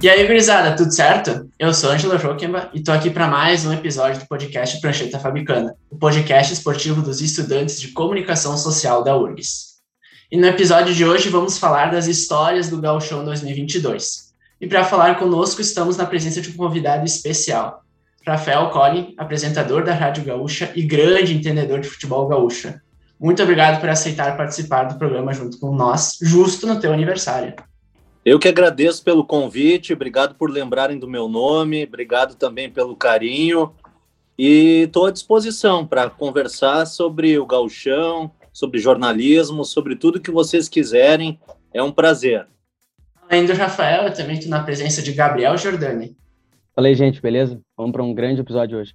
E aí, gurizada, tudo certo? Eu sou Angela Joquemba e tô aqui para mais um episódio do podcast Prancheta Fabicana, o podcast esportivo dos estudantes de comunicação social da URGS. E no episódio de hoje vamos falar das histórias do Gauchão 2022. E para falar conosco estamos na presença de um convidado especial, Rafael Collin, apresentador da Rádio Gaúcha e grande entendedor de futebol gaúcha. Muito obrigado por aceitar participar do programa junto com nós, justo no teu aniversário. Eu que agradeço pelo convite, obrigado por lembrarem do meu nome, obrigado também pelo carinho e estou à disposição para conversar sobre o gauchão, sobre jornalismo, sobre tudo que vocês quiserem. É um prazer. Além do Rafael, eu também estou na presença de Gabriel Jordani. Falei, gente, beleza? Vamos para um grande episódio hoje.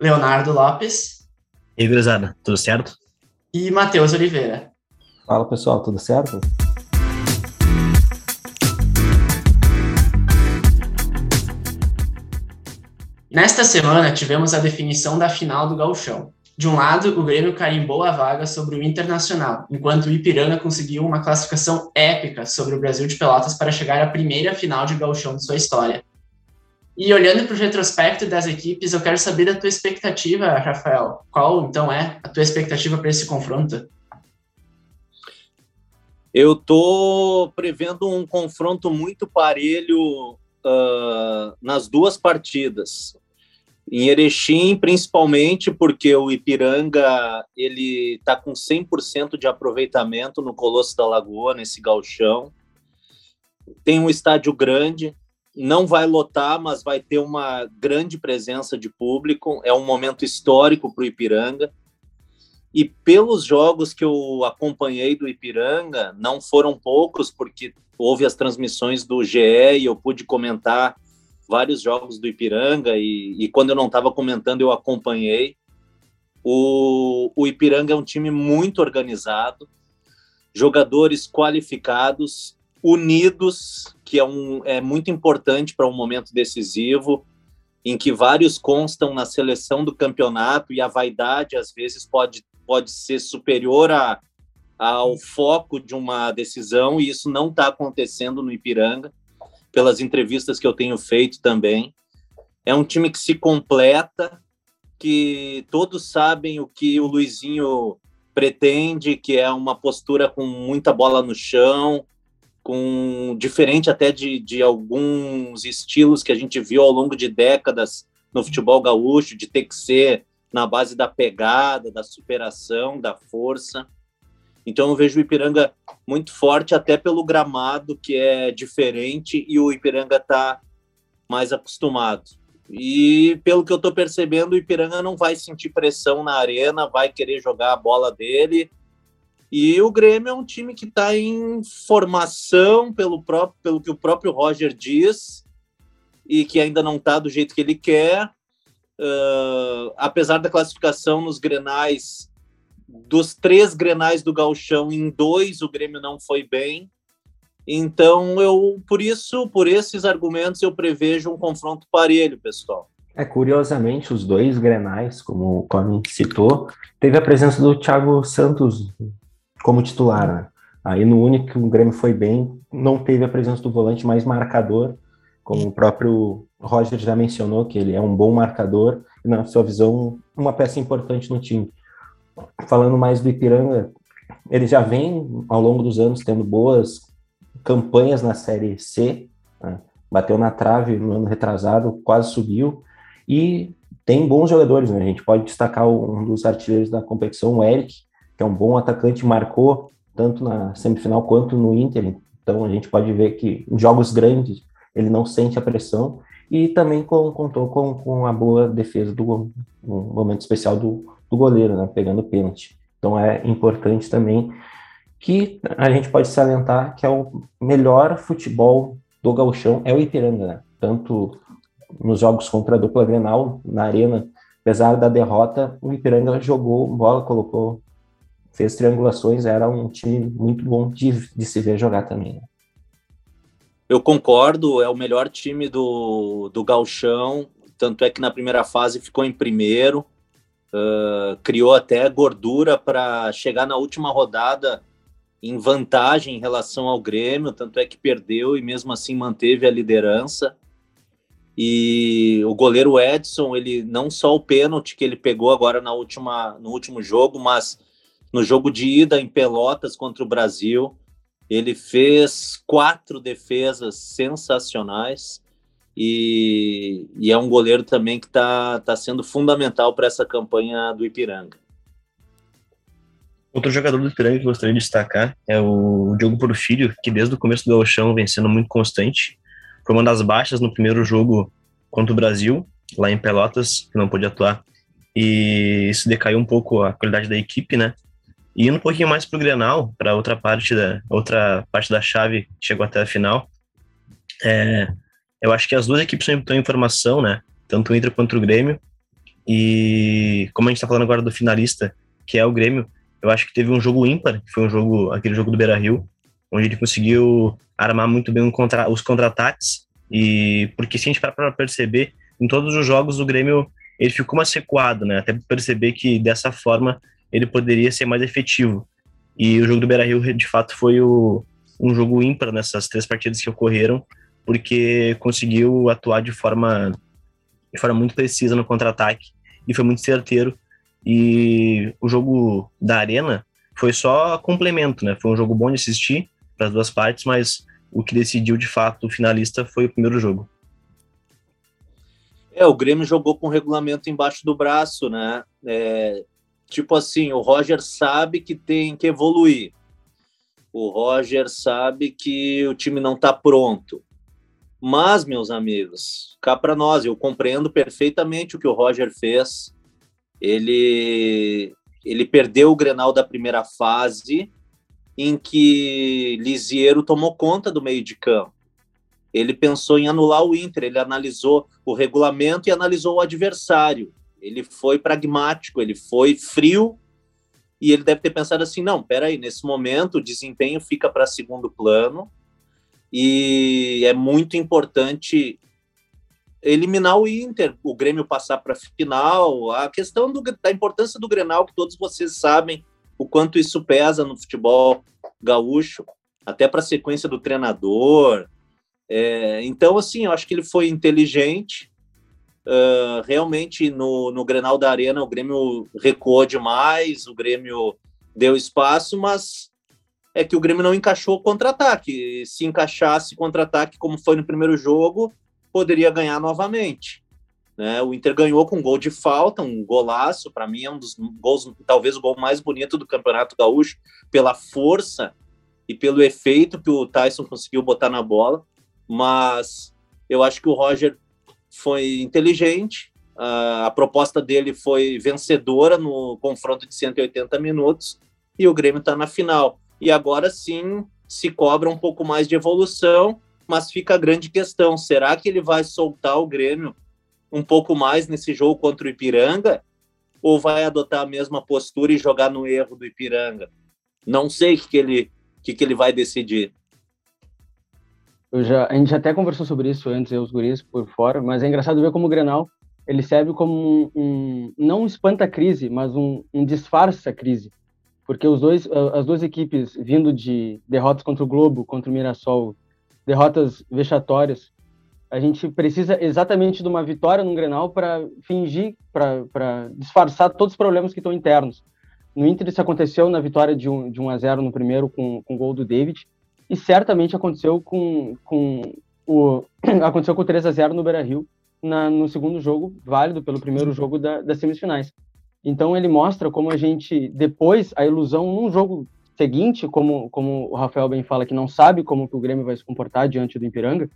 Leonardo Lopes. E aí, gurizada, tudo certo? E Matheus Oliveira. Fala, pessoal, tudo certo? Nesta semana, tivemos a definição da final do Gauchão. De um lado, o Grêmio carimbou a vaga sobre o Internacional, enquanto o Ipiranga conseguiu uma classificação épica sobre o Brasil de Pelotas para chegar à primeira final de Gauchão de sua história. E olhando para o retrospecto das equipes, eu quero saber da tua expectativa, Rafael. Qual, então, é a tua expectativa para esse confronto? Eu estou prevendo um confronto muito parelho uh, nas duas partidas. Em Erechim, principalmente porque o Ipiranga ele está com 100% de aproveitamento no Colosso da Lagoa, nesse galchão. Tem um estádio grande, não vai lotar, mas vai ter uma grande presença de público. É um momento histórico para o Ipiranga. E pelos jogos que eu acompanhei do Ipiranga, não foram poucos, porque houve as transmissões do GE e eu pude comentar vários jogos do Ipiranga e, e quando eu não estava comentando eu acompanhei. O, o Ipiranga é um time muito organizado, jogadores qualificados, unidos, que é, um, é muito importante para um momento decisivo, em que vários constam na seleção do campeonato e a vaidade às vezes pode, pode ser superior a, ao foco de uma decisão e isso não está acontecendo no Ipiranga pelas entrevistas que eu tenho feito também. É um time que se completa, que todos sabem o que o Luizinho pretende, que é uma postura com muita bola no chão, com diferente até de, de alguns estilos que a gente viu ao longo de décadas no futebol gaúcho, de ter que ser na base da pegada, da superação, da força. Então eu vejo o Ipiranga muito forte, até pelo gramado que é diferente e o Ipiranga está mais acostumado. E pelo que eu estou percebendo, o Ipiranga não vai sentir pressão na arena, vai querer jogar a bola dele. E o Grêmio é um time que está em formação pelo próprio, pelo que o próprio Roger diz e que ainda não está do jeito que ele quer. Uh, apesar da classificação nos Grenais dos três grenais do Galchão, em dois o Grêmio não foi bem. Então, eu, por isso, por esses argumentos, eu prevejo um confronto parelho, pessoal. É, curiosamente, os dois grenais, como o Colin citou, teve a presença do Thiago Santos como titular, né? Aí no único que o Grêmio foi bem, não teve a presença do volante mais marcador, como o próprio Roger já mencionou, que ele é um bom marcador e, na sua visão, uma peça importante no time falando mais do Ipiranga, ele já vem ao longo dos anos tendo boas campanhas na Série C, né? bateu na trave no ano retrasado, quase subiu, e tem bons jogadores, né? a gente pode destacar um dos artilheiros da competição, o Eric, que é um bom atacante, marcou tanto na semifinal quanto no Inter, então a gente pode ver que em jogos grandes ele não sente a pressão, e também com, contou com, com a boa defesa do um momento especial do, do goleiro, né, pegando pênalti. Então é importante também que a gente pode salientar que é o melhor futebol do gauchão é o Ipiranga, né? tanto nos jogos contra a dupla Grenal, na arena, apesar da derrota, o Ipiranga jogou bola, colocou, fez triangulações, era um time muito bom de, de se ver jogar também. Né? Eu concordo, é o melhor time do, do gauchão, tanto é que na primeira fase ficou em primeiro, uh, criou até gordura para chegar na última rodada em vantagem em relação ao Grêmio, tanto é que perdeu e mesmo assim manteve a liderança. E o goleiro Edson, ele não só o pênalti que ele pegou agora na última, no último jogo, mas no jogo de ida em Pelotas contra o Brasil, ele fez quatro defesas sensacionais e, e é um goleiro também que está tá sendo fundamental para essa campanha do Ipiranga. Outro jogador do Ipiranga que gostaria de destacar é o Diogo Porfírio, que desde o começo do Gauchão vem sendo muito constante. Foi uma das baixas no primeiro jogo contra o Brasil, lá em Pelotas, que não pôde atuar. E isso decaiu um pouco a qualidade da equipe, né? E indo um pouquinho mais para o Grenal, para outra parte da outra parte da chave que chegou até a final, é, eu acho que as duas equipes estão em formação, né? Tanto o Inter quanto o Grêmio. E como a gente está falando agora do finalista, que é o Grêmio, eu acho que teve um jogo ímpar, que foi um jogo, aquele jogo do Beira Rio, onde ele conseguiu armar muito bem um contra, os contra-ataques. E porque se a gente parar para perceber, em todos os jogos o Grêmio ele ficou mais recuado, né? Até perceber que dessa forma ele poderia ser mais efetivo. E o jogo do Beira Rio, de fato, foi o, um jogo ímpar nessas três partidas que ocorreram, porque conseguiu atuar de forma, de forma muito precisa no contra-ataque e foi muito certeiro. E o jogo da Arena foi só complemento, né? Foi um jogo bom de assistir para as duas partes, mas o que decidiu de fato o finalista foi o primeiro jogo. É, o Grêmio jogou com o regulamento embaixo do braço, né? É, tipo assim, o Roger sabe que tem que evoluir. O Roger sabe que o time não está pronto. Mas, meus amigos, cá para nós, eu compreendo perfeitamente o que o Roger fez. Ele, ele perdeu o Grenal da primeira fase, em que Lisiero tomou conta do meio de campo. Ele pensou em anular o Inter, ele analisou o regulamento e analisou o adversário. Ele foi pragmático, ele foi frio e ele deve ter pensado assim: não, peraí, nesse momento o desempenho fica para segundo plano e é muito importante eliminar o Inter, o Grêmio passar para a final, a questão do, da importância do Grenal, que todos vocês sabem o quanto isso pesa no futebol gaúcho, até para a sequência do treinador. É, então, assim, eu acho que ele foi inteligente. Uh, realmente, no, no Grenal da Arena, o Grêmio recuou demais, o Grêmio deu espaço, mas é que o Grêmio não encaixou contra-ataque. Se encaixasse contra-ataque como foi no primeiro jogo, poderia ganhar novamente. Né? O Inter ganhou com um gol de falta, um golaço. Para mim, é um dos gols, talvez o gol mais bonito do Campeonato Gaúcho, pela força e pelo efeito que o Tyson conseguiu botar na bola. Mas eu acho que o Roger foi inteligente. a proposta dele foi vencedora no confronto de 180 minutos e o Grêmio está na final e agora sim se cobra um pouco mais de evolução, mas fica a grande questão: será que ele vai soltar o Grêmio um pouco mais nesse jogo contra o Ipiranga? Ou vai adotar a mesma postura e jogar no erro do Ipiranga? Não sei o que, ele, que, que ele vai decidir. Já, a gente até conversou sobre isso antes, eu os guris por fora, mas é engraçado ver como o Grenal ele serve como um, um não um espanta-crise, mas um, um disfarça-crise porque os dois, as duas equipes vindo de derrotas contra o Globo, contra o Mirassol, derrotas vexatórias, a gente precisa exatamente de uma vitória no Grenal para fingir, para disfarçar todos os problemas que estão internos. No Inter isso aconteceu na vitória de 1 um, de um a 0 no primeiro com, com o gol do David, e certamente aconteceu com, com o aconteceu com o 3 a 0 no Beira-Rio no segundo jogo, válido pelo primeiro jogo da, das semifinais. Então ele mostra como a gente, depois, a ilusão num jogo seguinte, como, como o Rafael bem fala, que não sabe como que o Grêmio vai se comportar diante do Ipiranga,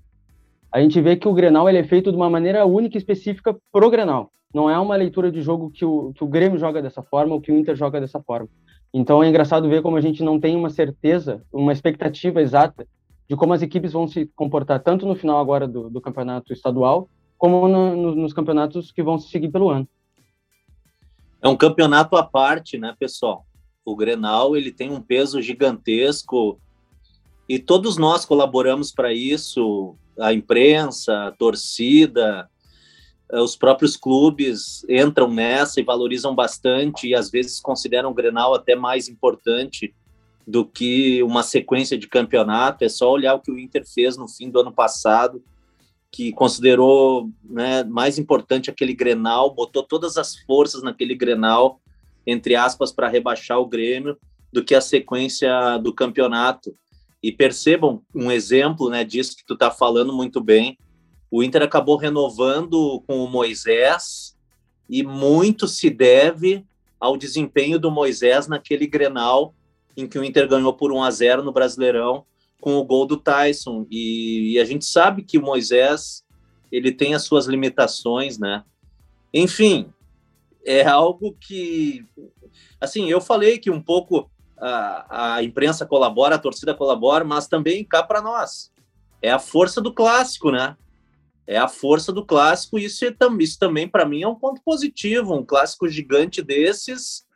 a gente vê que o Grenal ele é feito de uma maneira única e específica pro Grenal. Não é uma leitura de jogo que o, que o Grêmio joga dessa forma ou que o Inter joga dessa forma. Então é engraçado ver como a gente não tem uma certeza, uma expectativa exata de como as equipes vão se comportar, tanto no final agora do, do campeonato estadual, como no, no, nos campeonatos que vão se seguir pelo ano. É um campeonato à parte, né, pessoal? O Grenal ele tem um peso gigantesco e todos nós colaboramos para isso. A imprensa, a torcida, eh, os próprios clubes entram nessa e valorizam bastante e às vezes consideram o Grenal até mais importante do que uma sequência de campeonato. É só olhar o que o Inter fez no fim do ano passado, que considerou né, mais importante aquele Grenal, botou todas as forças naquele Grenal, entre aspas, para rebaixar o Grêmio, do que a sequência do campeonato. E percebam um exemplo né, disso que tu está falando muito bem. O Inter acabou renovando com o Moisés e muito se deve ao desempenho do Moisés naquele Grenal em que o Inter ganhou por 1 a 0 no Brasileirão com o gol do Tyson. E, e, a gente sabe que o Moisés ele tem as suas limitações, né? Enfim, é algo que, assim, eu falei que um pouco a, a imprensa colabora, a torcida colabora, mas também cá para nós. É a força do clássico, né? É a força do clássico, e isso, é, isso também, para mim, é um ponto positivo. Um clássico gigante desses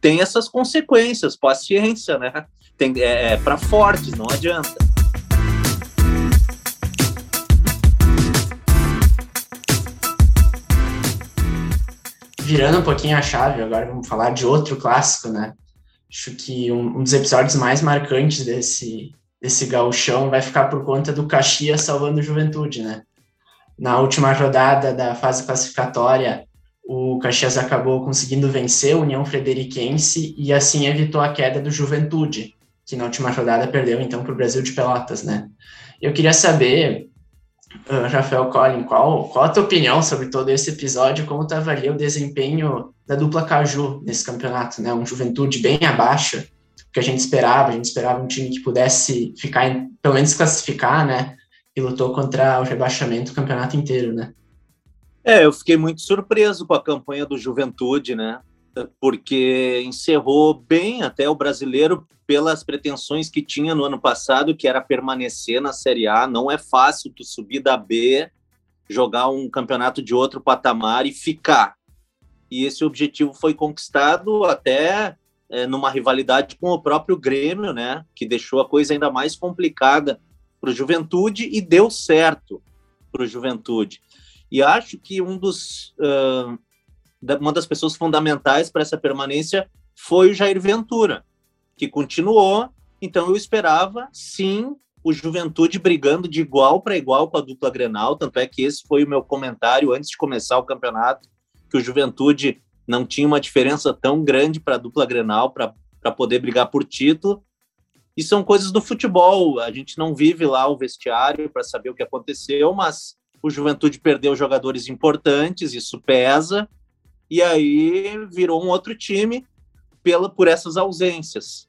tem essas consequências, paciência, né? Tem, é, é para fortes, não adianta. Virando um pouquinho a chave, agora vamos falar de outro clássico, né? Acho que um, um dos episódios mais marcantes desse, desse gauchão vai ficar por conta do Caxias salvando Juventude, né? Na última rodada da fase classificatória, o Caxias acabou conseguindo vencer a União Frederiquense e assim evitou a queda do Juventude, que na última rodada perdeu então para o Brasil de Pelotas, né? Eu queria saber, uh, Rafael Collin, qual, qual a tua opinião sobre todo esse episódio, como tu avalia o desempenho da dupla Caju nesse campeonato, né? Um Juventude bem abaixo do que a gente esperava, a gente esperava um time que pudesse ficar, pelo menos classificar, né? E lutou contra o rebaixamento o campeonato inteiro, né? É, eu fiquei muito surpreso com a campanha do Juventude, né? Porque encerrou bem até o brasileiro pelas pretensões que tinha no ano passado, que era permanecer na Série A. Não é fácil tu subir da B, jogar um campeonato de outro patamar e ficar. E esse objetivo foi conquistado até é, numa rivalidade com o próprio Grêmio, né? Que deixou a coisa ainda mais complicada para o Juventude e deu certo para o Juventude. E acho que um dos, uh, uma das pessoas fundamentais para essa permanência foi o Jair Ventura, que continuou. Então eu esperava, sim, o Juventude brigando de igual para igual com a dupla Grenal. Tanto é que esse foi o meu comentário antes de começar o campeonato, que o Juventude não tinha uma diferença tão grande para a dupla Grenal para poder brigar por título. E são coisas do futebol. A gente não vive lá o vestiário para saber o que aconteceu, mas o Juventude perdeu jogadores importantes, isso pesa, e aí virou um outro time pela, por essas ausências.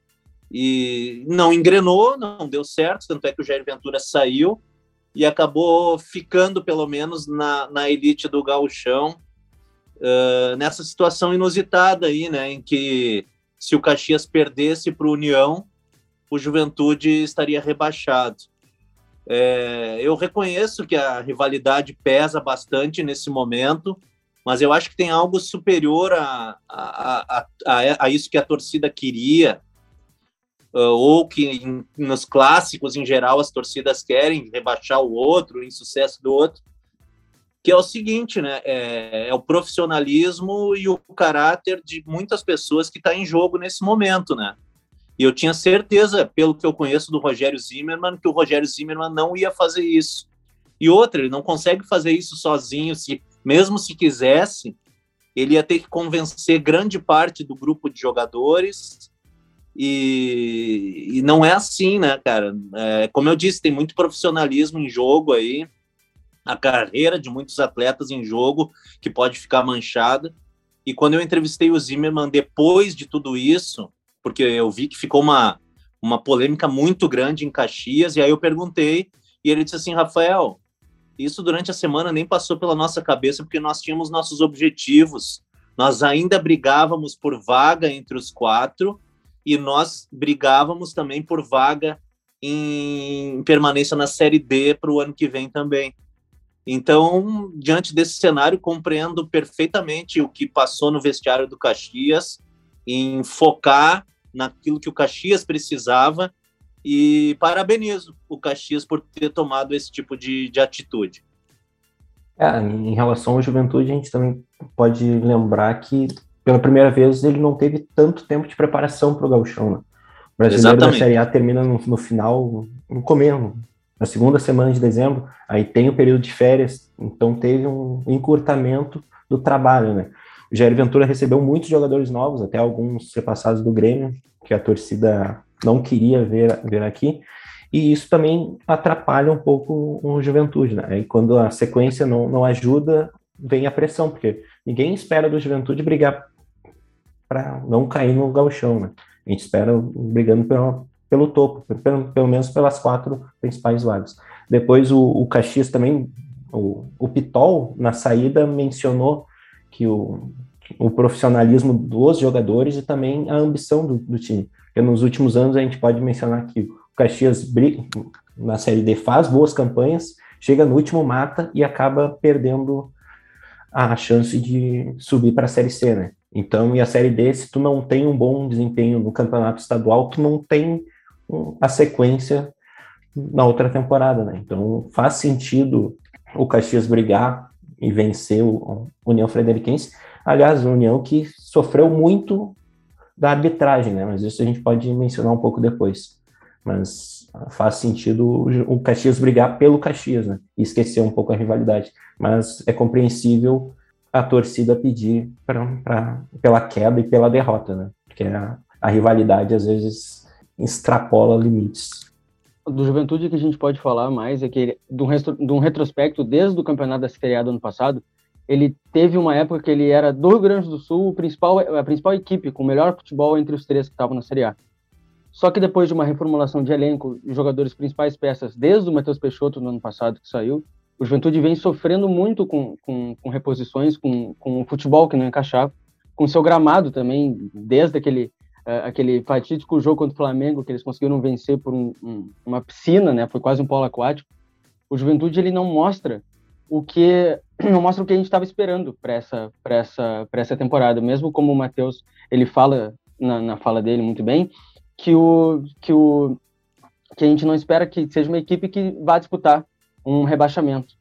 E não engrenou, não deu certo, tanto é que o Jair Ventura saiu e acabou ficando, pelo menos, na, na elite do gauchão, uh, nessa situação inusitada aí, né, em que se o Caxias perdesse para o União, o Juventude estaria rebaixado. É, eu reconheço que a rivalidade pesa bastante nesse momento, mas eu acho que tem algo superior a, a, a, a isso que a torcida queria, uh, ou que em, nos clássicos, em geral, as torcidas querem rebaixar o outro, o insucesso do outro, que é o seguinte, né? É, é o profissionalismo e o caráter de muitas pessoas que está em jogo nesse momento, né? E eu tinha certeza, pelo que eu conheço do Rogério Zimmermann, que o Rogério Zimmermann não ia fazer isso. E outra, ele não consegue fazer isso sozinho, se mesmo se quisesse, ele ia ter que convencer grande parte do grupo de jogadores. E, e não é assim, né, cara? É, como eu disse, tem muito profissionalismo em jogo aí, a carreira de muitos atletas em jogo que pode ficar manchada. E quando eu entrevistei o Zimmermann depois de tudo isso, porque eu vi que ficou uma, uma polêmica muito grande em Caxias, e aí eu perguntei, e ele disse assim, Rafael, isso durante a semana nem passou pela nossa cabeça, porque nós tínhamos nossos objetivos, nós ainda brigávamos por vaga entre os quatro, e nós brigávamos também por vaga em permanência na Série D para o ano que vem também. Então, diante desse cenário, compreendo perfeitamente o que passou no vestiário do Caxias, em focar naquilo que o Caxias precisava e parabenizo o Caxias por ter tomado esse tipo de, de atitude. É, em relação à juventude, a gente também pode lembrar que pela primeira vez ele não teve tanto tempo de preparação para o gauchão. Né? O brasileiro Exatamente. da Série A termina no, no final, no começo, na segunda semana de dezembro, aí tem o período de férias, então teve um encurtamento do trabalho, né? O Jair Ventura recebeu muitos jogadores novos, até alguns repassados do Grêmio, que a torcida não queria ver, ver aqui, e isso também atrapalha um pouco o Juventude, né? E quando a sequência não, não ajuda, vem a pressão, porque ninguém espera do Juventude brigar para não cair no galchão, né? A gente espera brigando pelo, pelo topo, pelo, pelo menos pelas quatro principais vagas. Depois o, o Caxias também, o, o Pitol, na saída, mencionou que o, o profissionalismo dos jogadores e também a ambição do, do time. Nos últimos anos a gente pode mencionar que o Caxias na Série D faz boas campanhas, chega no último mata e acaba perdendo a chance de subir para a Série C, né? Então, e a Série D, se tu não tem um bom desempenho no campeonato estadual, tu não tem a sequência na outra temporada, né? Então, faz sentido o Caxias brigar e vencer o União Frederiquense. Aliás, a União que sofreu muito da arbitragem, né? Mas isso a gente pode mencionar um pouco depois. Mas faz sentido o Caxias brigar pelo Caxias, né? E esquecer um pouco a rivalidade. Mas é compreensível a torcida pedir pra, pra, pela queda e pela derrota, né? Porque a, a rivalidade às vezes extrapola limites. Do Juventude que a gente pode falar mais é que, ele, de, um de um retrospecto desde o campeonato da Série A do ano passado, ele teve uma época que ele era do Rio Grande do Sul o principal, a principal equipe com o melhor futebol entre os três que estavam na Série A. Só que depois de uma reformulação de elenco, jogadores principais peças, desde o Matheus Peixoto no ano passado que saiu, o Juventude vem sofrendo muito com, com, com reposições, com, com o futebol que não encaixava, com seu gramado também, desde aquele, uh, aquele fatídico jogo contra o Flamengo, que eles conseguiram vencer por um, um, uma piscina, né? Foi quase um polo aquático. O Juventude ele não mostra o que não mostra o que a gente estava esperando para essa essa essa temporada. Mesmo como o Matheus ele fala na, na, fala dele muito bem que o que o que a gente não espera que seja uma equipe que vá disputar um rebaixamento.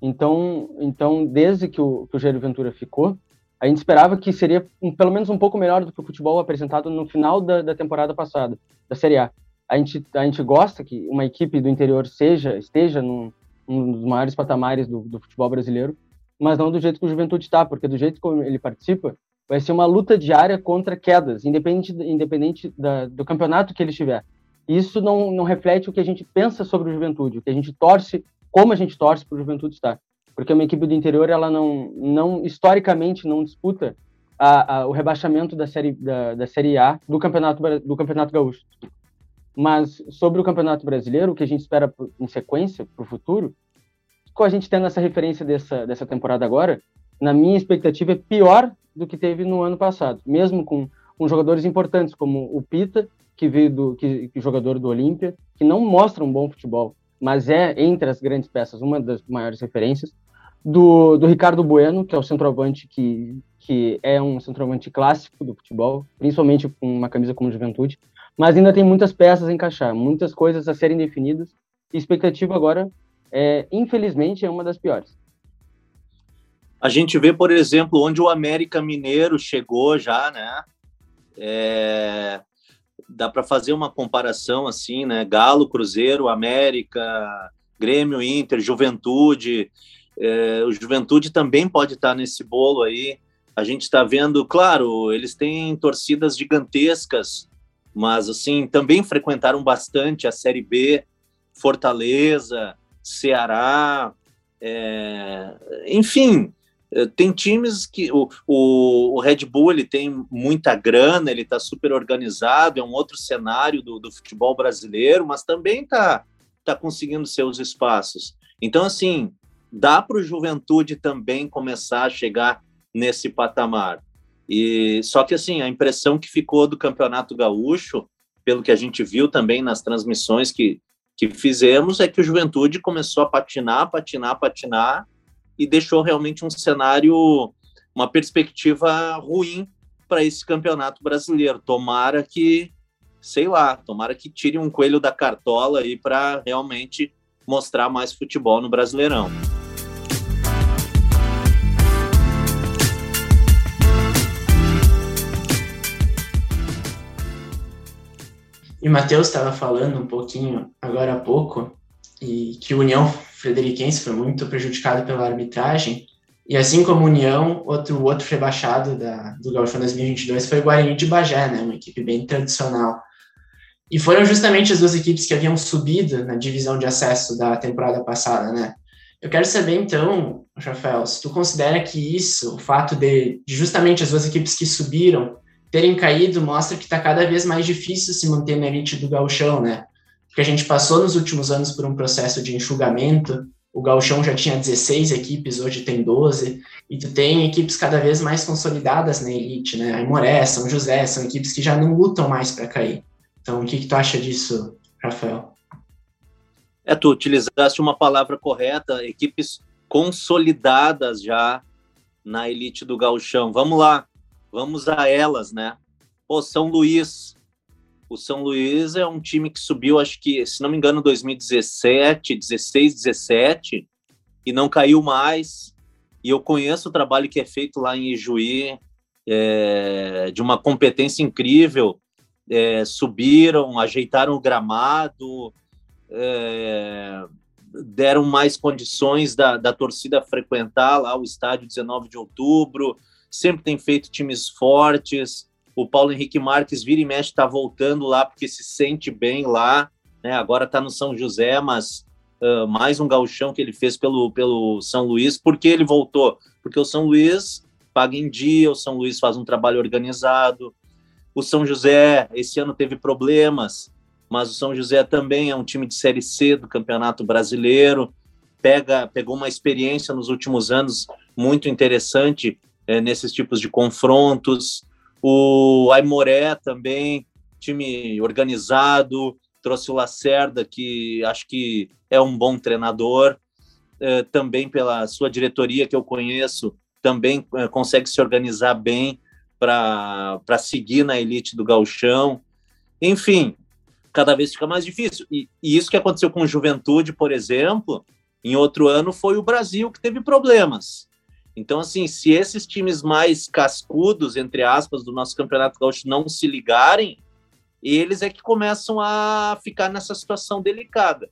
Então então desde que o que o Jair Ventura ficou a gente esperava que seria um, pelo menos um pouco melhor do que o futebol apresentado no final da, da temporada passada da Série A. A gente a gente gosta que uma equipe do interior seja esteja num, um dos maiores patamares do, do futebol brasileiro, mas não do jeito que o Juventude está, porque do jeito que ele participa, vai ser uma luta diária contra quedas, independente, independente da, do campeonato que ele estiver. Isso não, não reflete o que a gente pensa sobre o Juventude, o que a gente torce, como a gente torce para o Juventude estar. Porque uma equipe do interior, ela não, não historicamente, não disputa a, a, o rebaixamento da série, da, da série A do campeonato, do campeonato Gaúcho. Mas sobre o Campeonato Brasileiro, o que a gente espera em sequência para o futuro, com a gente tendo essa referência dessa, dessa temporada agora, na minha expectativa é pior do que teve no ano passado, mesmo com, com jogadores importantes como o Pita, que veio do que, que jogador do Olímpia, que não mostra um bom futebol, mas é entre as grandes peças uma das maiores referências, do, do Ricardo Bueno, que é o centroavante que, que é um centroavante clássico do futebol, principalmente com uma camisa como Juventude, mas ainda tem muitas peças a encaixar, muitas coisas a serem definidas. E expectativa agora, é, infelizmente, é uma das piores. A gente vê, por exemplo, onde o América Mineiro chegou já, né? É, dá para fazer uma comparação assim, né? Galo, Cruzeiro, América, Grêmio, Inter, Juventude. É, o Juventude também pode estar nesse bolo aí. A gente está vendo, claro, eles têm torcidas gigantescas mas assim também frequentaram bastante a Série B, Fortaleza, Ceará, é, enfim, é, tem times que o, o, o, Red Bull ele tem muita grana, ele está super organizado, é um outro cenário do, do futebol brasileiro, mas também está tá conseguindo seus espaços. Então, assim, dá para o Juventude também começar a chegar nesse patamar. E só que assim, a impressão que ficou do Campeonato Gaúcho, pelo que a gente viu também nas transmissões que, que fizemos, é que o Juventude começou a patinar, patinar, patinar e deixou realmente um cenário, uma perspectiva ruim para esse Campeonato Brasileiro. Tomara que, sei lá, tomara que tire um coelho da cartola aí para realmente mostrar mais futebol no Brasileirão. E o Matheus estava falando um pouquinho agora há pouco, e que o União Frederiquense foi muito prejudicado pela arbitragem. E assim como União, outro, outro rebaixado da, do Gauchão 2022 foi o Guarani de Bagé, né, uma equipe bem tradicional. E foram justamente as duas equipes que haviam subido na divisão de acesso da temporada passada, né? Eu quero saber, então, Rafael, se tu considera que isso, o fato de justamente as duas equipes que subiram terem caído, mostra que está cada vez mais difícil se manter na elite do gauchão, né? Porque a gente passou nos últimos anos por um processo de enxugamento, o gauchão já tinha 16 equipes, hoje tem 12, e tu tem equipes cada vez mais consolidadas na elite, né? Aimoré, São José, são equipes que já não lutam mais para cair. Então, o que, que tu acha disso, Rafael? É, tu utilizaste uma palavra correta, equipes consolidadas já na elite do gauchão. Vamos lá, vamos a elas, né? Pô, São Luís. O São Luís é um time que subiu, acho que, se não me engano, 2017, 16, 17, e não caiu mais. E eu conheço o trabalho que é feito lá em Ijuí, é, de uma competência incrível. É, subiram, ajeitaram o gramado, é, deram mais condições da, da torcida frequentar lá o estádio 19 de outubro, sempre tem feito times fortes. O Paulo Henrique Marques vira e mexe está voltando lá porque se sente bem lá, né? Agora está no São José, mas uh, mais um gauchão que ele fez pelo, pelo São Luís. Por que ele voltou? Porque o São Luís paga em dia, o São Luís faz um trabalho organizado. O São José esse ano teve problemas, mas o São José também é um time de Série C do Campeonato Brasileiro, pega, pegou uma experiência nos últimos anos muito interessante é, nesses tipos de confrontos. O Aimoré também, time organizado, trouxe o Lacerda, que acho que é um bom treinador, é, também pela sua diretoria que eu conheço, também é, consegue se organizar bem para seguir na elite do gauchão. Enfim, cada vez fica mais difícil. E, e, isso que aconteceu com Juventude, por exemplo, em outro ano foi o Brasil que teve problemas. Então, assim, se esses times mais cascudos, entre aspas, do nosso Campeonato Gaúcho não se ligarem, eles é que começam a ficar nessa situação delicada.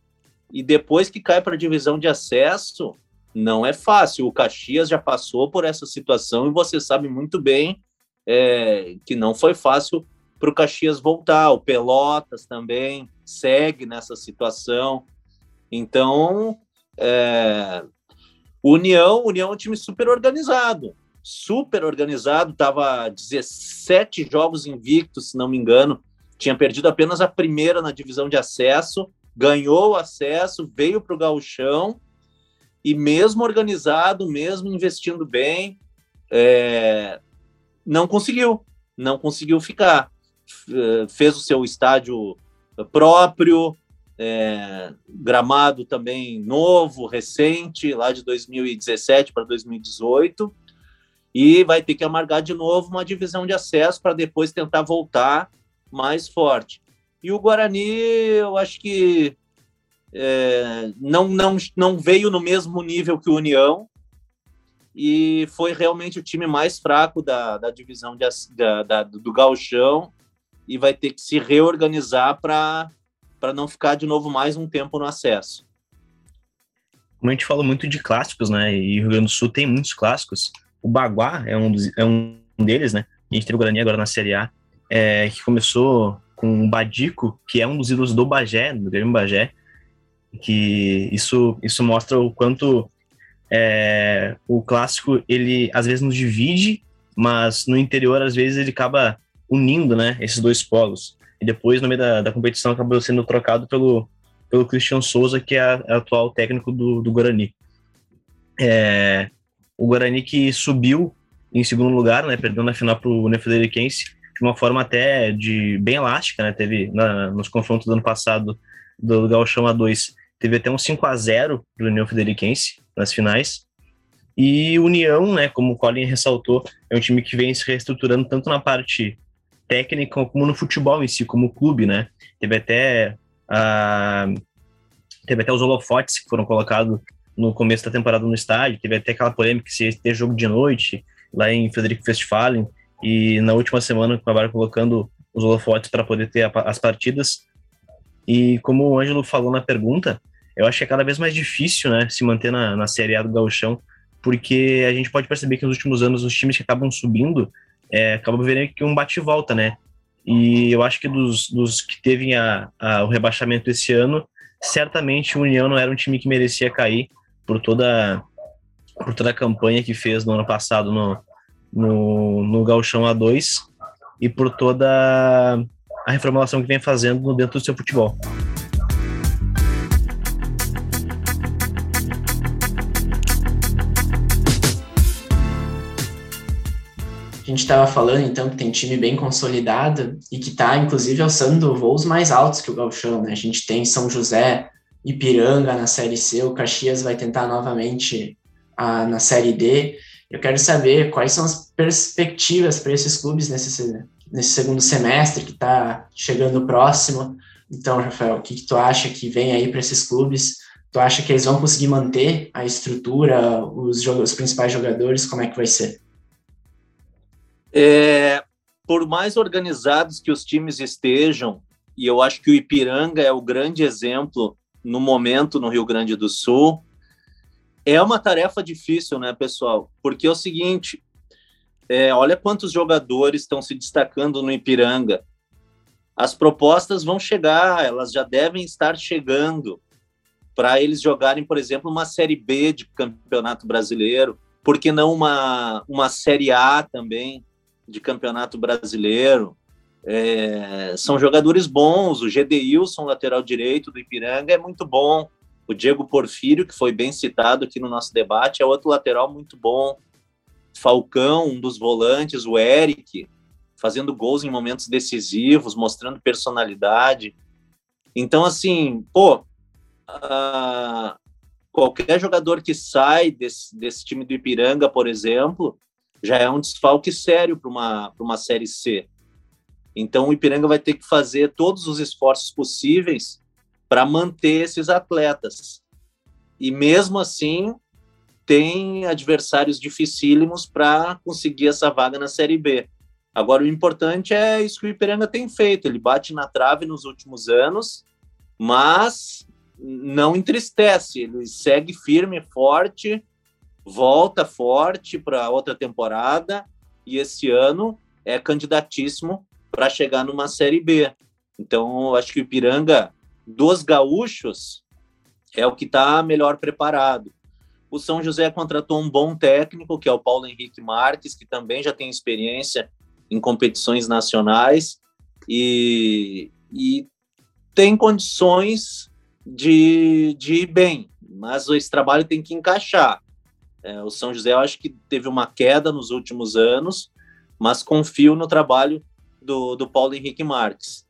E depois que cai para a divisão de acesso, não é fácil. O Caxias já passou por essa situação e você sabe muito bem é, que não foi fácil para o Caxias voltar. O Pelotas também segue nessa situação. Então, é, União, União é um time super organizado, super organizado, estava 17 jogos invictos, se não me engano, tinha perdido apenas a primeira na divisão de acesso, ganhou o acesso, veio para o gauchão, e mesmo organizado, mesmo investindo bem, é, não conseguiu, não conseguiu ficar. Eh, fez o seu estádio próprio, é, gramado também novo, recente, lá de 2017 para 2018, e vai ter que amargar de novo uma divisão de acesso para depois tentar voltar mais forte. E o Guarani, eu acho que é, não, não, não veio no mesmo nível que o União, e foi realmente o time mais fraco da, da divisão de, da, da, do Galchão e vai ter que se reorganizar para não ficar de novo mais um tempo no acesso. Como a gente fala muito de clássicos, né? E o Rio Grande do Sul tem muitos clássicos. O Baguá é um, dos, é um deles, né? A gente tem o Guarani agora na Série A, é, que começou com o Badico, que é um dos ídolos do Bagé, do Grêmio Bagé, que isso, isso mostra o quanto é, o clássico, ele às vezes nos divide, mas no interior, às vezes, ele acaba unindo, né, esses dois polos. E depois, no meio da, da competição, acabou sendo trocado pelo, pelo Christian Souza, que é, a, é atual técnico do, do Guarani. É, o Guarani que subiu em segundo lugar, né, perdendo na final para o União Frederiquense, de uma forma até de bem elástica, né, teve na, nos confrontos do ano passado do Gauchão A2, teve até um 5 a 0 para o União Frederiquense nas finais, e União, né, como o Colin ressaltou, é um time que vem se reestruturando tanto na parte técnica como no futebol em si, como clube, né? Teve até uh, teve até os holofotes que foram colocados no começo da temporada no estádio, teve até aquela polêmica se ia ter jogo de noite lá em Frederico Westphalen, e na última semana acabaram colocando os holofotes para poder ter a, as partidas. E como o Ângelo falou na pergunta, eu acho que é cada vez mais difícil né, se manter na, na Série A do Gauchão, porque a gente pode perceber que nos últimos anos os times que acabam subindo é, acabam vendo que um bate e volta, né? E eu acho que dos, dos que teve a, a, o rebaixamento esse ano, certamente o União não era um time que merecia cair por toda, por toda a campanha que fez no ano passado no, no, no Gauchão A2 e por toda a reformulação que vem fazendo dentro do seu futebol. Gente estava falando, então, que tem time bem consolidado e que está, inclusive, alçando voos mais altos que o Galchão, né? A gente tem São José, Ipiranga na Série C, o Caxias vai tentar novamente a, na Série D. Eu quero saber quais são as perspectivas para esses clubes nesse, nesse segundo semestre que está chegando próximo. Então, Rafael, o que, que tu acha que vem aí para esses clubes? Tu acha que eles vão conseguir manter a estrutura, os, os principais jogadores? Como é que vai ser? É, por mais organizados que os times estejam, e eu acho que o Ipiranga é o grande exemplo no momento no Rio Grande do Sul, é uma tarefa difícil, né, pessoal? Porque é o seguinte, é, olha quantos jogadores estão se destacando no Ipiranga. As propostas vão chegar, elas já devem estar chegando para eles jogarem, por exemplo, uma Série B de Campeonato Brasileiro, por que não uma, uma Série A também? De campeonato brasileiro. É, são jogadores bons. O Gedeilson, lateral direito do Ipiranga, é muito bom. O Diego Porfírio, que foi bem citado aqui no nosso debate, é outro lateral muito bom. Falcão, um dos volantes, o Eric, fazendo gols em momentos decisivos, mostrando personalidade. Então, assim, pô, uh, qualquer jogador que sai desse, desse time do Ipiranga, por exemplo, já é um desfalque sério para uma, uma Série C. Então o Ipiranga vai ter que fazer todos os esforços possíveis para manter esses atletas. E mesmo assim, tem adversários dificílimos para conseguir essa vaga na Série B. Agora, o importante é isso que o Ipiranga tem feito. Ele bate na trave nos últimos anos, mas não entristece. Ele segue firme, forte, volta forte para outra temporada e esse ano é candidatíssimo para chegar numa Série B. Então, acho que o Ipiranga dos gaúchos é o que está melhor preparado. O São José contratou um bom técnico, que é o Paulo Henrique Marques, que também já tem experiência em competições nacionais e, e tem condições de, de ir bem, mas esse trabalho tem que encaixar. É, o São José, eu acho que teve uma queda nos últimos anos, mas confio no trabalho do, do Paulo Henrique Marques.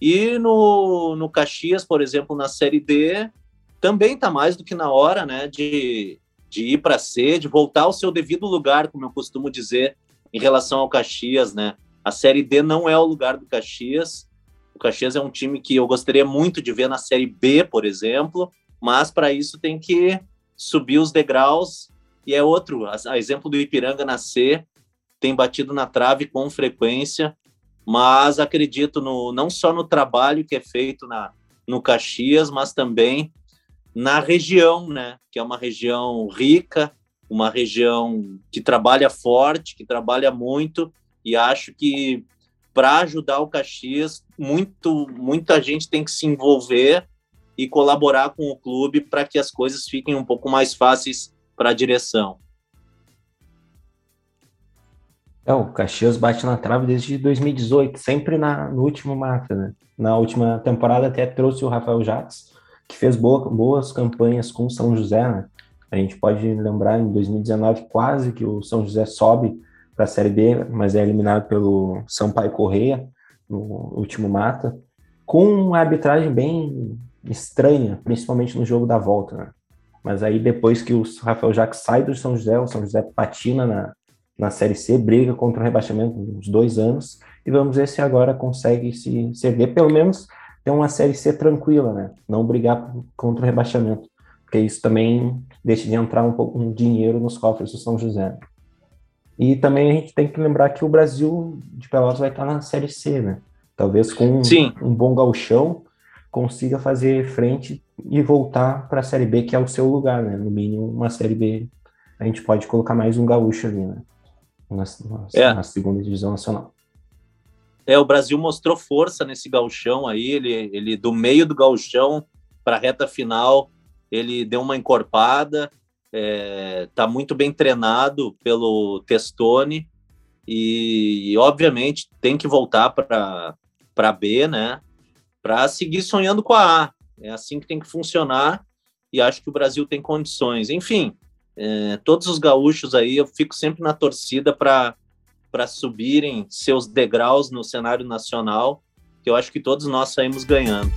E no, no Caxias, por exemplo, na Série D, também está mais do que na hora né, de, de ir para C, de voltar ao seu devido lugar, como eu costumo dizer, em relação ao Caxias. Né? A Série D não é o lugar do Caxias. O Caxias é um time que eu gostaria muito de ver na Série B, por exemplo, mas para isso tem que subir os degraus e é outro, a, exemplo do Ipiranga nascer, tem batido na trave com frequência, mas acredito no, não só no trabalho que é feito na, no Caxias, mas também na região, né? Que é uma região rica, uma região que trabalha forte, que trabalha muito, e acho que para ajudar o Caxias, muito, muita gente tem que se envolver e colaborar com o clube para que as coisas fiquem um pouco mais fáceis para a direção? É, o Caxias bate na trave desde 2018, sempre na, no último mata, né? Na última temporada até trouxe o Rafael Jacques, que fez boa, boas campanhas com o São José, né? A gente pode lembrar em 2019 quase que o São José sobe para a Série B, mas é eliminado pelo Sampaio Correia no último mata, com uma arbitragem bem estranha, principalmente no jogo da volta, né? Mas aí depois que o Rafael Jacques sai do São José, o São José patina na, na Série C, briga contra o rebaixamento uns dois anos, e vamos ver se agora consegue se, se erguer, pelo menos ter uma Série C tranquila, né? Não brigar contra o rebaixamento, porque isso também deixa de entrar um pouco um dinheiro nos cofres do São José. E também a gente tem que lembrar que o Brasil de Pelotas vai estar na Série C, né? Talvez com um bom galchão consiga fazer frente e voltar para a Série B, que é o seu lugar, né? No mínimo, uma Série B, a gente pode colocar mais um gaúcho ali, né? Na, na, É. na segunda divisão nacional. É, o Brasil mostrou força nesse gauchão aí, ele, ele do meio do gauchão para a reta final, ele deu uma encorpada, é, tá muito bem treinado pelo Testoni e, obviamente tem que voltar para para B, né? Para seguir sonhando com a A. É assim que tem que funcionar e acho que o Brasil tem condições. Enfim, é, todos os gaúchos aí, eu fico sempre na torcida para subirem seus degraus no cenário nacional, que eu acho que todos nós saímos ganhando.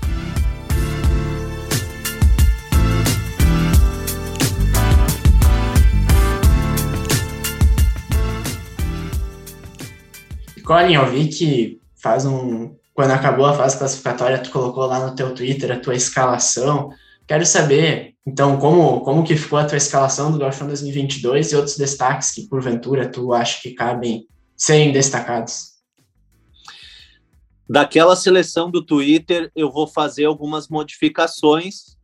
Colin, eu vi que faz um. Quando acabou a fase classificatória, tu colocou lá no teu Twitter a tua escalação. Quero saber, então, como, como que ficou a tua escalação do Gauchão 2022 e outros destaques que, porventura, tu acha que cabem serem destacados. Daquela seleção do Twitter, eu vou fazer algumas modificações,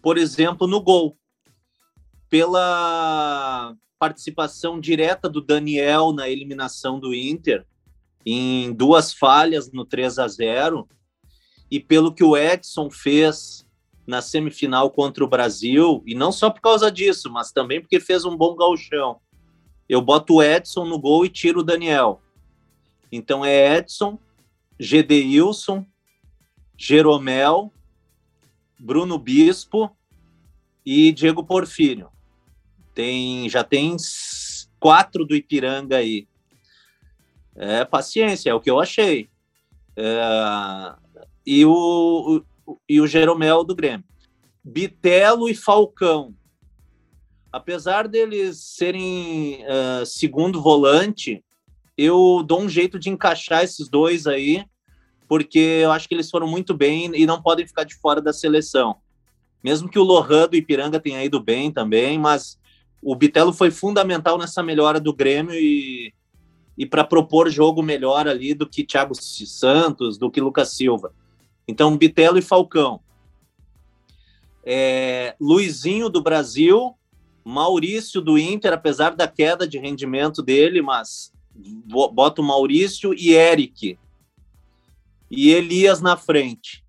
por exemplo, no gol. Pela participação direta do Daniel na eliminação do Inter, em duas falhas no 3 a 0 e pelo que o Edson fez na semifinal contra o Brasil, e não só por causa disso, mas também porque fez um bom galchão. Eu boto o Edson no gol e tiro o Daniel. Então é Edson, Gedeilson, Jeromel, Bruno Bispo e Diego Porfírio. Tem, já tem quatro do Ipiranga aí. É paciência, é o que eu achei. É, e, o, o, e o Jeromel do Grêmio. Bitelo e Falcão. Apesar deles serem uh, segundo volante, eu dou um jeito de encaixar esses dois aí, porque eu acho que eles foram muito bem e não podem ficar de fora da seleção. Mesmo que o Lohan do Ipiranga tenha ido bem também, mas o Bitelo foi fundamental nessa melhora do Grêmio e, e para propor jogo melhor ali do que Thiago Santos, do que Lucas Silva. Então, Bitelo e Falcão. É, Luizinho do Brasil, Maurício do Inter, apesar da queda de rendimento dele, mas bota o Maurício e Eric. E Elias na frente.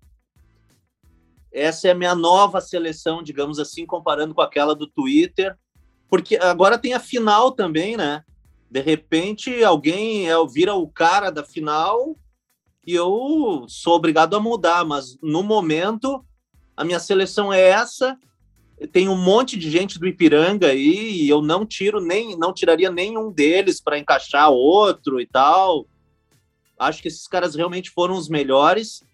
Essa é a minha nova seleção, digamos assim, comparando com aquela do Twitter. Porque agora tem a final também, né? De repente, alguém é, vira o cara da final e eu sou obrigado a mudar. Mas no momento, a minha seleção é essa. Tem um monte de gente do Ipiranga aí e eu não tiro nem, não tiraria nenhum deles para encaixar outro e tal. Acho que esses caras realmente foram os melhores.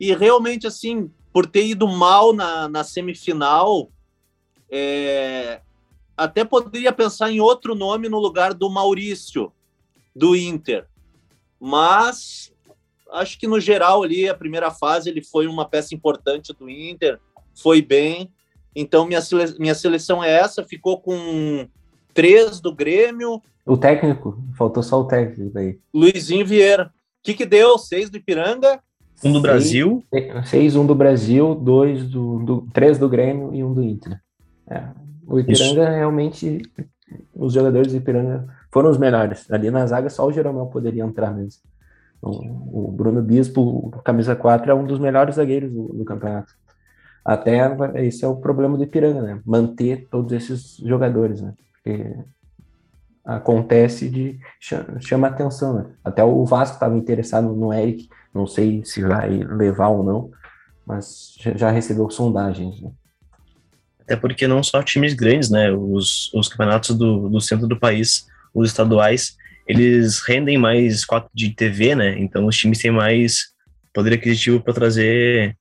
E realmente, assim, por ter ido mal na, na semifinal, é, até poderia pensar em outro nome no lugar do Maurício, do Inter. Mas acho que no geral ali, a primeira fase, ele foi uma peça importante do Inter, foi bem. Então, minha, sele minha seleção é essa, ficou com três do Grêmio. O técnico, faltou só o técnico aí. Luizinho Vieira. O que, que deu? Seis do Ipiranga? Um do Brasil. Seis, um do Brasil, dois do, do três do Grêmio e um do Inter. É. O Ipiranga Isso. realmente, os jogadores do Ipiranga foram os melhores. Ali na zaga só o Jeromel poderia entrar mesmo. O, o Bruno Bispo, camisa 4, é um dos melhores zagueiros do, do campeonato. Até esse é o problema do Ipiranga, né? Manter todos esses jogadores, né? Porque acontece de chama atenção, né? Até o Vasco estava interessado no Eric, não sei se vai levar ou não, mas já recebeu sondagens, né? Até porque não só times grandes, né? Os, os campeonatos do, do centro do país, os estaduais, eles rendem mais quatro de TV, né? Então os times têm mais poder aquisitivo para trazer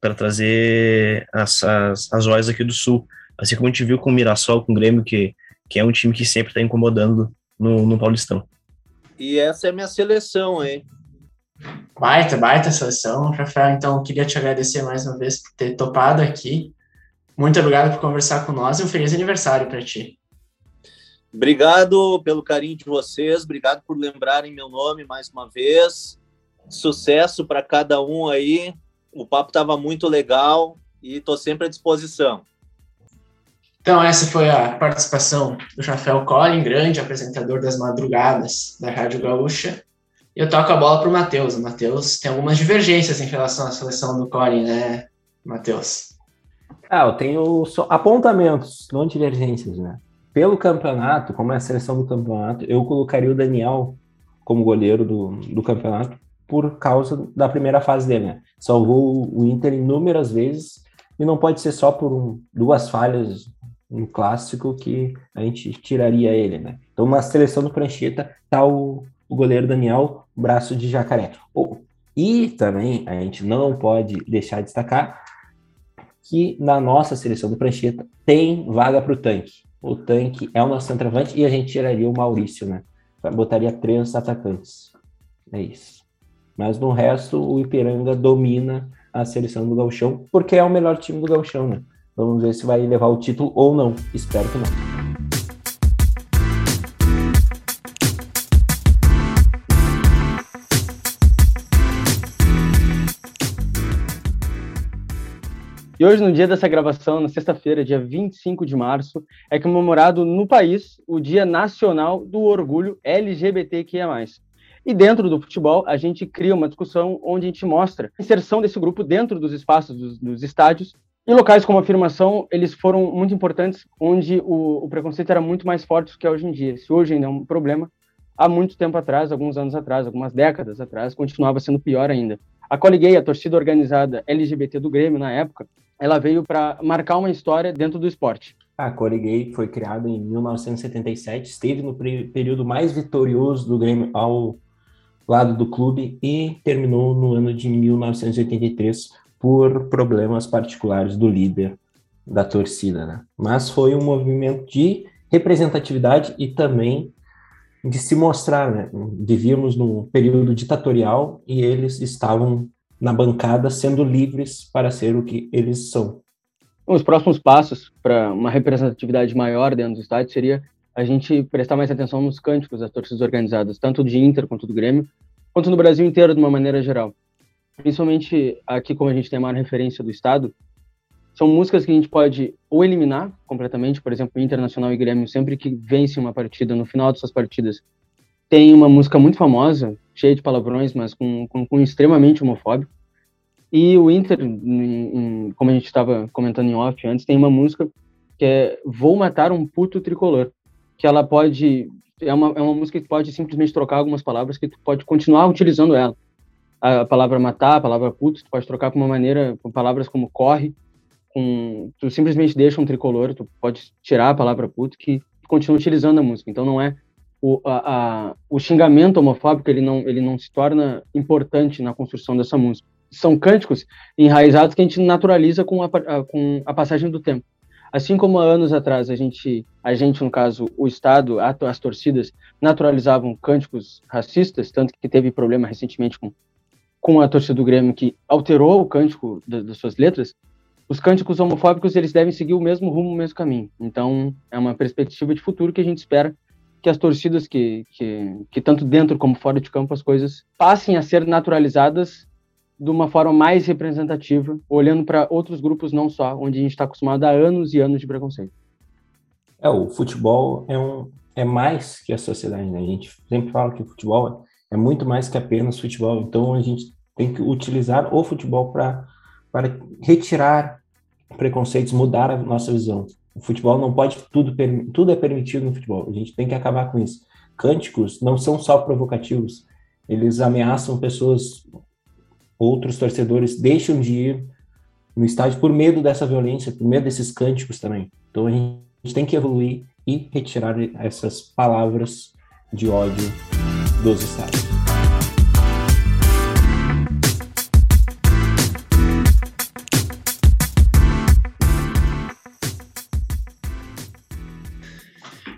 para trazer as, as, as joias aqui do Sul. Assim como a gente viu com o Mirassol, com o Grêmio, que, que é um time que sempre está incomodando no, no Paulistão. E essa é a minha seleção, hein? Baita, baita seleção, Rafael. Então, queria te agradecer mais uma vez por ter topado aqui. Muito obrigado por conversar com nós e um feliz aniversário para ti. Obrigado pelo carinho de vocês, obrigado por lembrarem meu nome mais uma vez. Sucesso para cada um aí. O papo estava muito legal e estou sempre à disposição. Então, essa foi a participação do Rafael Collin, grande apresentador das madrugadas da Rádio Gaúcha. E eu toco a bola para o Matheus. O Matheus tem algumas divergências em relação à seleção do Collin, né, Matheus? Ah, eu tenho apontamentos, não divergências, né? Pelo campeonato, como é a seleção do campeonato, eu colocaria o Daniel como goleiro do, do campeonato por causa da primeira fase dele, né? Salvou o Inter inúmeras vezes e não pode ser só por um, duas falhas um clássico que a gente tiraria ele, né? Então, na seleção do Prancheta tá o, o goleiro Daniel, braço de jacaré. Oh, e também a gente não pode deixar de destacar que na nossa seleção do Prancheta tem vaga para o tanque. O tanque é o nosso centroavante e a gente tiraria o Maurício, né? Botaria três atacantes. É isso. Mas no resto, o Ipiranga domina a seleção do Gauchão, porque é o melhor time do Gauchão, né? Vamos ver se vai levar o título ou não. Espero que não. E hoje, no dia dessa gravação, na sexta-feira, dia 25 de março, é comemorado no país o Dia Nacional do Orgulho LGBTQIA+. E dentro do futebol, a gente cria uma discussão onde a gente mostra a inserção desse grupo dentro dos espaços dos, dos estádios e locais como afirmação, eles foram muito importantes, onde o, o, preconceito era muito mais forte do que é hoje em dia. Se hoje ainda é um problema, há muito tempo atrás, alguns anos atrás, algumas décadas atrás, continuava sendo pior ainda. A Coliguei, a torcida organizada LGBT do Grêmio na época, ela veio para marcar uma história dentro do esporte. A Coliguei foi criada em 1977, esteve no período mais vitorioso do Grêmio ao lado do clube e terminou no ano de 1983 por problemas particulares do líder da torcida, né? Mas foi um movimento de representatividade e também de se mostrar, né? Vivíamos num período ditatorial e eles estavam na bancada sendo livres para ser o que eles são. Os próximos passos para uma representatividade maior dentro do estádio seria a gente prestar mais atenção nos cânticos das torcidas organizadas, tanto do Inter quanto do Grêmio, quanto no Brasil inteiro de uma maneira geral principalmente aqui como a gente tem a maior referência do estado, são músicas que a gente pode ou eliminar completamente, por exemplo, Internacional e Grêmio, sempre que vence uma partida, no final dessas partidas, tem uma música muito famosa, cheia de palavrões, mas com, com, com extremamente homofóbico. E o Inter, em, em, como a gente estava comentando em off antes, tem uma música que é Vou Matar um Puto Tricolor, que ela pode... É uma, é uma música que pode simplesmente trocar algumas palavras que tu pode continuar utilizando ela a palavra matar, a palavra puto, tu pode trocar por uma maneira, com palavras como corre, com, tu simplesmente deixa um tricolor, tu pode tirar a palavra puto que continua utilizando a música. Então não é o, a, a, o xingamento homofóbico, ele não, ele não se torna importante na construção dessa música. São cânticos enraizados que a gente naturaliza com a, a, com a passagem do tempo. Assim como há anos atrás a gente, a gente no caso, o Estado, as torcidas naturalizavam cânticos racistas, tanto que teve problema recentemente com com a torcida do Grêmio que alterou o cântico das suas letras, os cânticos homofóbicos eles devem seguir o mesmo rumo, o mesmo caminho. Então, é uma perspectiva de futuro que a gente espera que as torcidas que, que, que tanto dentro como fora de campo as coisas passem a ser naturalizadas de uma forma mais representativa, olhando para outros grupos não só, onde a gente está acostumado a anos e anos de preconceito. É, o futebol é, um, é mais que a sociedade, né? A gente sempre fala que o futebol é muito mais que apenas futebol. Então a gente tem que utilizar o futebol para retirar preconceitos, mudar a nossa visão. O futebol não pode tudo tudo é permitido no futebol. A gente tem que acabar com isso. Cânticos não são só provocativos. Eles ameaçam pessoas, outros torcedores deixam de ir no estádio por medo dessa violência, por medo desses cânticos também. Então a gente tem que evoluir e retirar essas palavras de ódio dos estados.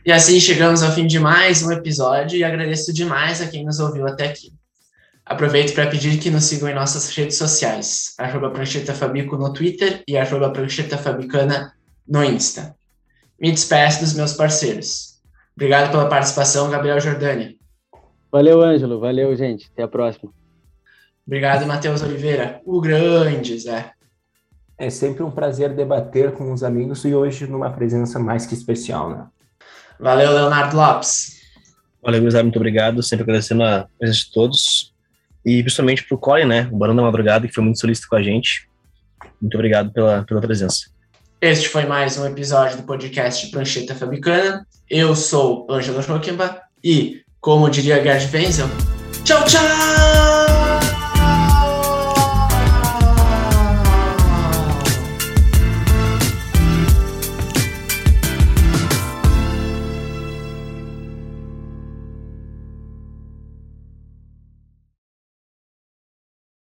E assim chegamos ao fim de mais um episódio e agradeço demais a quem nos ouviu até aqui. Aproveito para pedir que nos sigam em nossas redes sociais, arroba Prancheta Fabico no Twitter e arroba Prancheta Fabicana no Insta. Me despeço dos meus parceiros. Obrigado pela participação, Gabriel Jordânia. Valeu, Ângelo. Valeu, gente. Até a próxima. Obrigado, Matheus Oliveira. O grande Zé. É sempre um prazer debater com os amigos e hoje numa presença mais que especial, né? Valeu, Leonardo Lopes. Valeu, Guilherme, muito obrigado. Sempre agradecendo a presença de todos. E principalmente para o Corey, né? O Barão da Madrugada, que foi muito solícito com a gente. Muito obrigado pela, pela presença. Este foi mais um episódio do podcast Prancheta Fabricana. Eu sou Ângelo Schockenbach e, como diria Gerd Wenzel, tchau, tchau!